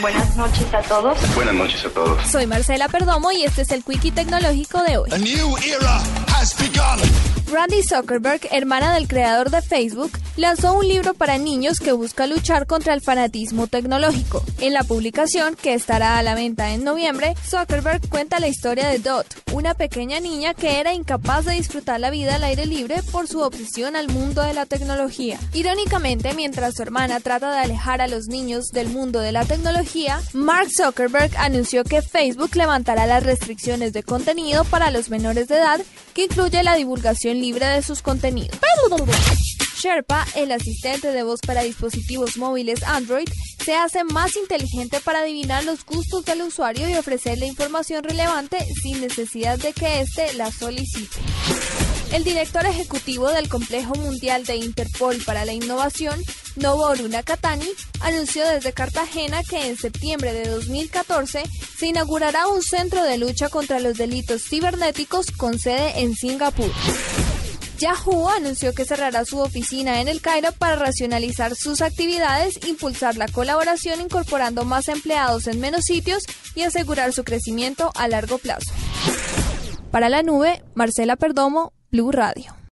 Buenas noches a todos. Buenas noches a todos. Soy Marcela Perdomo y este es el Quickie Tecnológico de hoy. A new era has begun. Randy Zuckerberg, hermana del creador de Facebook, lanzó un libro para niños que busca luchar contra el fanatismo tecnológico. En la publicación, que estará a la venta en noviembre, Zuckerberg cuenta la historia de Dot, una pequeña niña que era incapaz de disfrutar la vida al aire libre por su obsesión al mundo de la tecnología. Irónicamente, mientras su hermana trata de alejar a los niños del mundo de la tecnología, Mark Zuckerberg anunció que Facebook levantará las restricciones de contenido para los menores de edad, que incluye la divulgación libre de sus contenidos. Sherpa, el asistente de voz para dispositivos móviles Android, se hace más inteligente para adivinar los gustos del usuario y ofrecerle información relevante sin necesidad de que éste la solicite. El director ejecutivo del Complejo Mundial de Interpol para la Innovación, Noboru Nakatani, anunció desde Cartagena que en septiembre de 2014 se inaugurará un centro de lucha contra los delitos cibernéticos con sede en Singapur. Yahoo anunció que cerrará su oficina en el Cairo para racionalizar sus actividades, impulsar la colaboración incorporando más empleados en menos sitios y asegurar su crecimiento a largo plazo. Para la nube, Marcela Perdomo, Blue Radio.